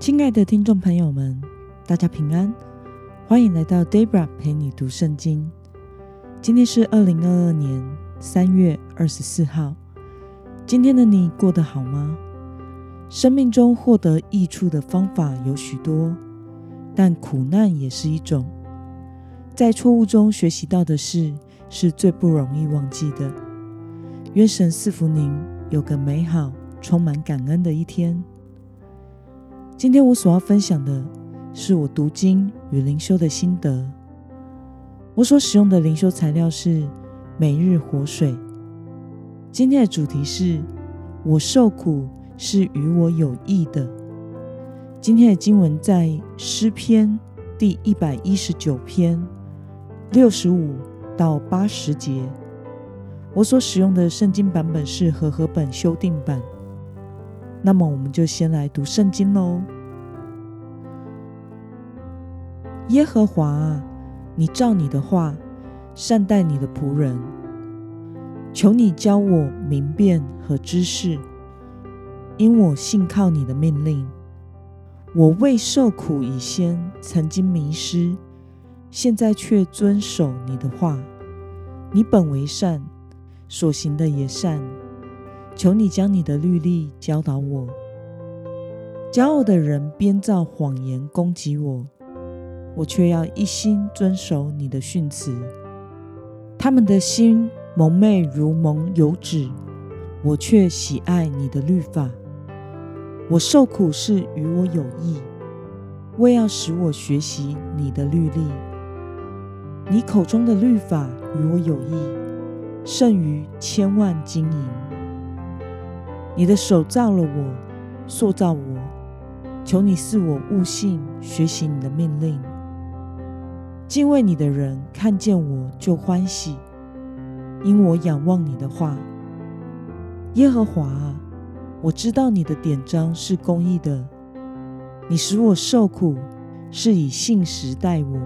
亲爱的听众朋友们，大家平安，欢迎来到 Debra 陪你读圣经。今天是二零二二年三月二十四号。今天的你过得好吗？生命中获得益处的方法有许多，但苦难也是一种。在错误中学习到的事，是最不容易忘记的。愿神赐福您，有个美好、充满感恩的一天。今天我所要分享的是我读经与灵修的心得。我所使用的灵修材料是每日活水。今天的主题是我受苦是与我有益的。今天的经文在诗篇第一百一十九篇六十五到八十节。我所使用的圣经版本是和合本修订版。那么，我们就先来读圣经喽。耶和华啊，你照你的话善待你的仆人，求你教我明辨和知识，因我信靠你的命令。我未受苦以先，曾经迷失，现在却遵守你的话。你本为善，所行的也善。求你将你的律例教导我。骄傲的人编造谎言攻击我，我却要一心遵守你的训词。他们的心蒙昧如蒙油脂，我却喜爱你的律法。我受苦是与我有益，为要使我学习你的律例。你口中的律法与我有益，胜于千万金银。你的手造了我，塑造我，求你赐我悟性，学习你的命令。敬畏你的人看见我就欢喜，因我仰望你的话。耶和华啊，我知道你的典章是公义的，你使我受苦是以信实待我。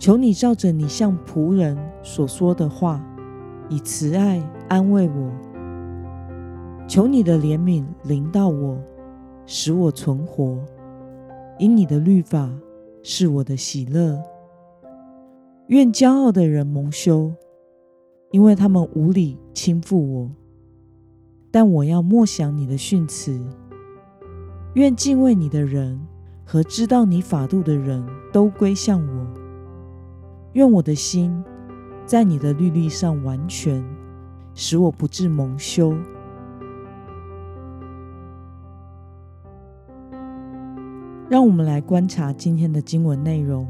求你照着你向仆人所说的话，以慈爱安慰我。求你的怜悯临到我，使我存活。因你的律法是我的喜乐。愿骄傲的人蒙羞，因为他们无理轻负我。但我要默想你的训词。愿敬畏你的人和知道你法度的人都归向我。愿我的心在你的律例上完全，使我不致蒙羞。让我们来观察今天的经文内容。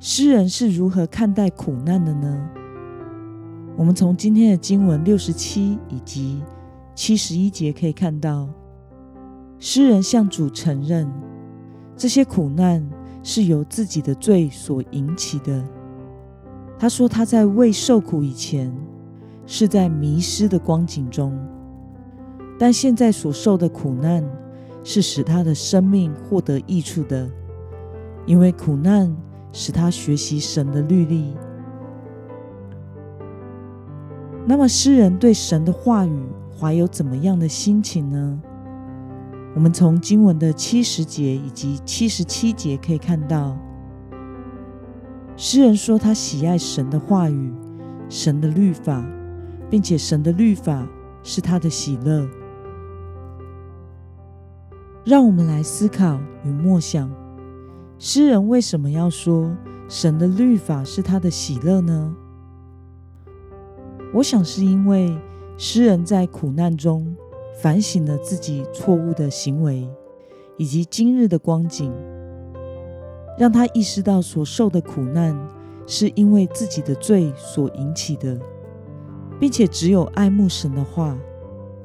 诗人是如何看待苦难的呢？我们从今天的经文六十七以及七十一节可以看到，诗人向主承认这些苦难是由自己的罪所引起的。他说他在未受苦以前是在迷失的光景中，但现在所受的苦难。是使他的生命获得益处的，因为苦难使他学习神的律例。那么，诗人对神的话语怀有怎么样的心情呢？我们从经文的七十节以及七十七节可以看到，诗人说他喜爱神的话语、神的律法，并且神的律法是他的喜乐。让我们来思考与默想，诗人为什么要说神的律法是他的喜乐呢？我想是因为诗人在苦难中反省了自己错误的行为，以及今日的光景，让他意识到所受的苦难是因为自己的罪所引起的，并且只有爱慕神的话，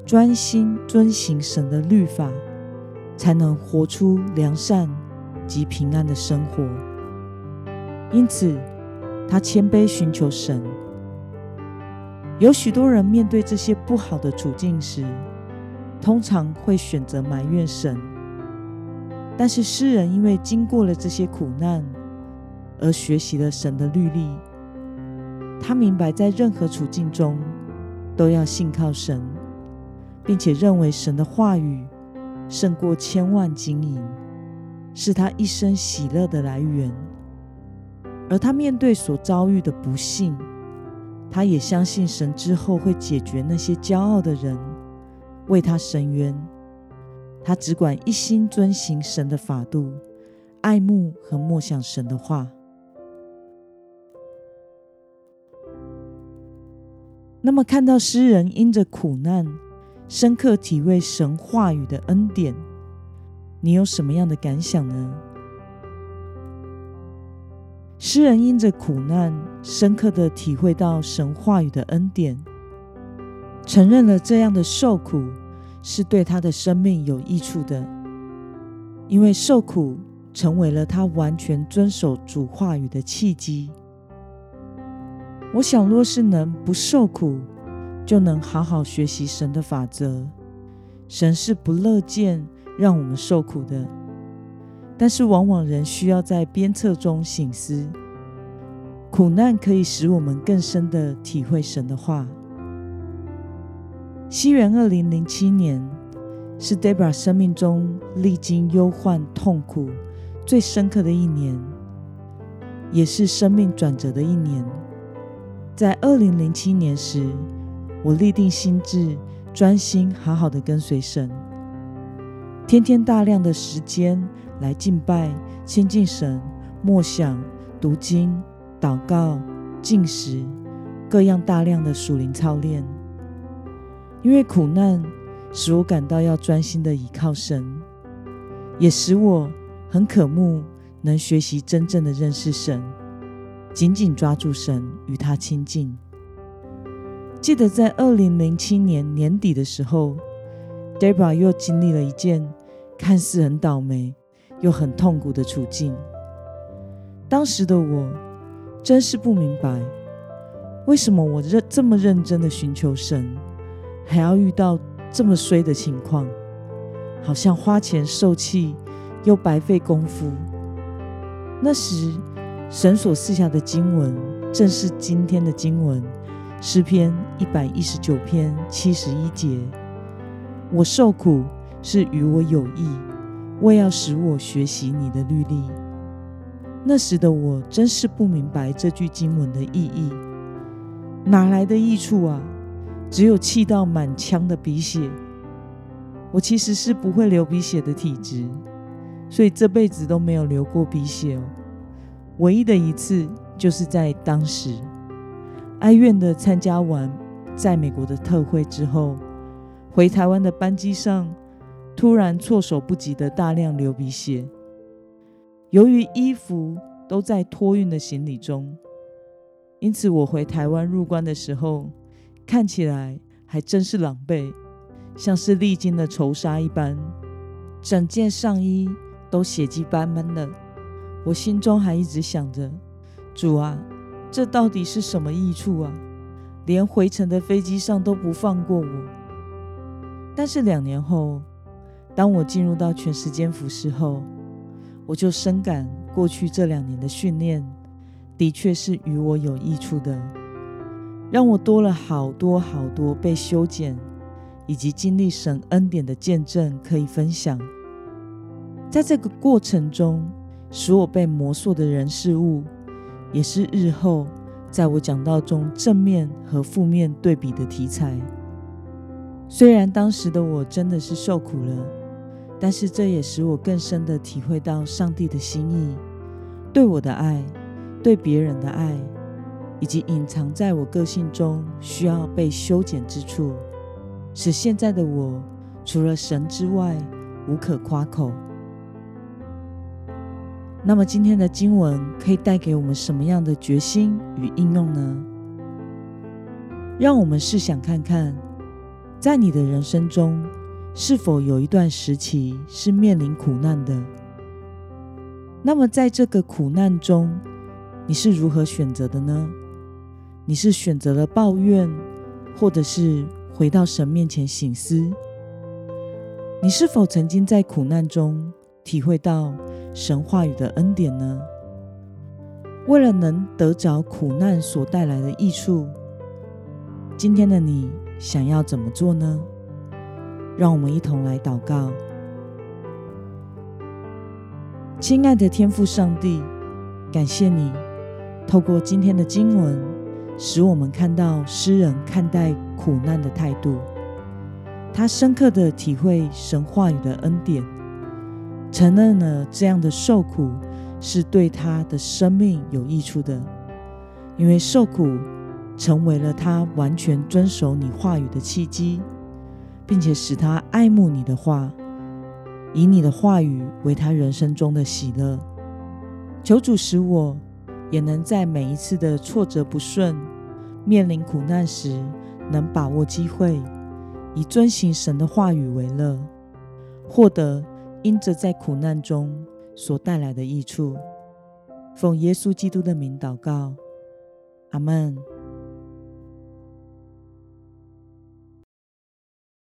专心遵行神的律法。才能活出良善及平安的生活。因此，他谦卑寻求神。有许多人面对这些不好的处境时，通常会选择埋怨神。但是诗人因为经过了这些苦难，而学习了神的律例。他明白，在任何处境中，都要信靠神，并且认为神的话语。胜过千万金银，是他一生喜乐的来源。而他面对所遭遇的不幸，他也相信神之后会解决那些骄傲的人，为他伸冤。他只管一心遵行神的法度，爱慕和默想神的话。那么，看到诗人因着苦难，深刻体会神话语的恩典，你有什么样的感想呢？诗人因着苦难，深刻的体会到神话语的恩典，承认了这样的受苦是对他的生命有益处的，因为受苦成为了他完全遵守主话语的契机。我想，若是能不受苦，就能好好学习神的法则。神是不乐见让我们受苦的，但是往往人需要在鞭策中醒思。苦难可以使我们更深的体会神的话。西元二零零七年是 Debra 生命中历经忧患痛苦最深刻的一年，也是生命转折的一年。在二零零七年时，我立定心志，专心好好的跟随神，天天大量的时间来敬拜、亲近神、默想、读经、祷告、进食，各样大量的属灵操练。因为苦难使我感到要专心的倚靠神，也使我很渴慕能学习真正的认识神。紧紧抓住神，与他亲近。记得在二零零七年年底的时候，Debra 又经历了一件看似很倒霉又很痛苦的处境。当时的我真是不明白，为什么我认这么认真的寻求神，还要遇到这么衰的情况，好像花钱受气又白费功夫。那时。神所赐下的经文，正是今天的经文，诗篇一百一十九篇七十一节。我受苦是与我有益，为要使我学习你的律例。那时的我真是不明白这句经文的意义，哪来的益处啊？只有气到满腔的鼻血。我其实是不会流鼻血的体质，所以这辈子都没有流过鼻血哦。唯一的一次，就是在当时哀怨的参加完在美国的特会之后，回台湾的班机上，突然措手不及的大量流鼻血。由于衣服都在托运的行李中，因此我回台湾入关的时候，看起来还真是狼狈，像是历经了仇杀一般，整件上衣都血迹斑斑的。我心中还一直想着，主啊，这到底是什么益处啊？连回程的飞机上都不放过我。但是两年后，当我进入到全时间服侍后，我就深感过去这两年的训练的确是与我有益处的，让我多了好多好多被修剪以及经历神恩典的见证可以分享。在这个过程中，使我被磨塑的人事物，也是日后在我讲道中正面和负面对比的题材。虽然当时的我真的是受苦了，但是这也使我更深的体会到上帝的心意，对我的爱，对别人的爱，以及隐藏在我个性中需要被修剪之处，使现在的我除了神之外无可夸口。那么今天的经文可以带给我们什么样的决心与应用呢？让我们试想看看，在你的人生中，是否有一段时期是面临苦难的？那么在这个苦难中，你是如何选择的呢？你是选择了抱怨，或者是回到神面前醒思？你是否曾经在苦难中体会到？神话语的恩典呢？为了能得着苦难所带来的益处，今天的你想要怎么做呢？让我们一同来祷告，亲爱的天父上帝，感谢你透过今天的经文，使我们看到诗人看待苦难的态度。他深刻的体会神话语的恩典，承认了这样的受苦是对他的生命有益处的，因为受苦成为了他完全遵守你话语的契机，并且使他爱慕你的话，以你的话语为他人生中的喜乐。求主使我也能在每一次的挫折不顺、面临苦难时，能把握机会。以遵行神的话语为乐，获得因着在苦难中所带来的益处。奉耶稣基督的名祷告，阿门。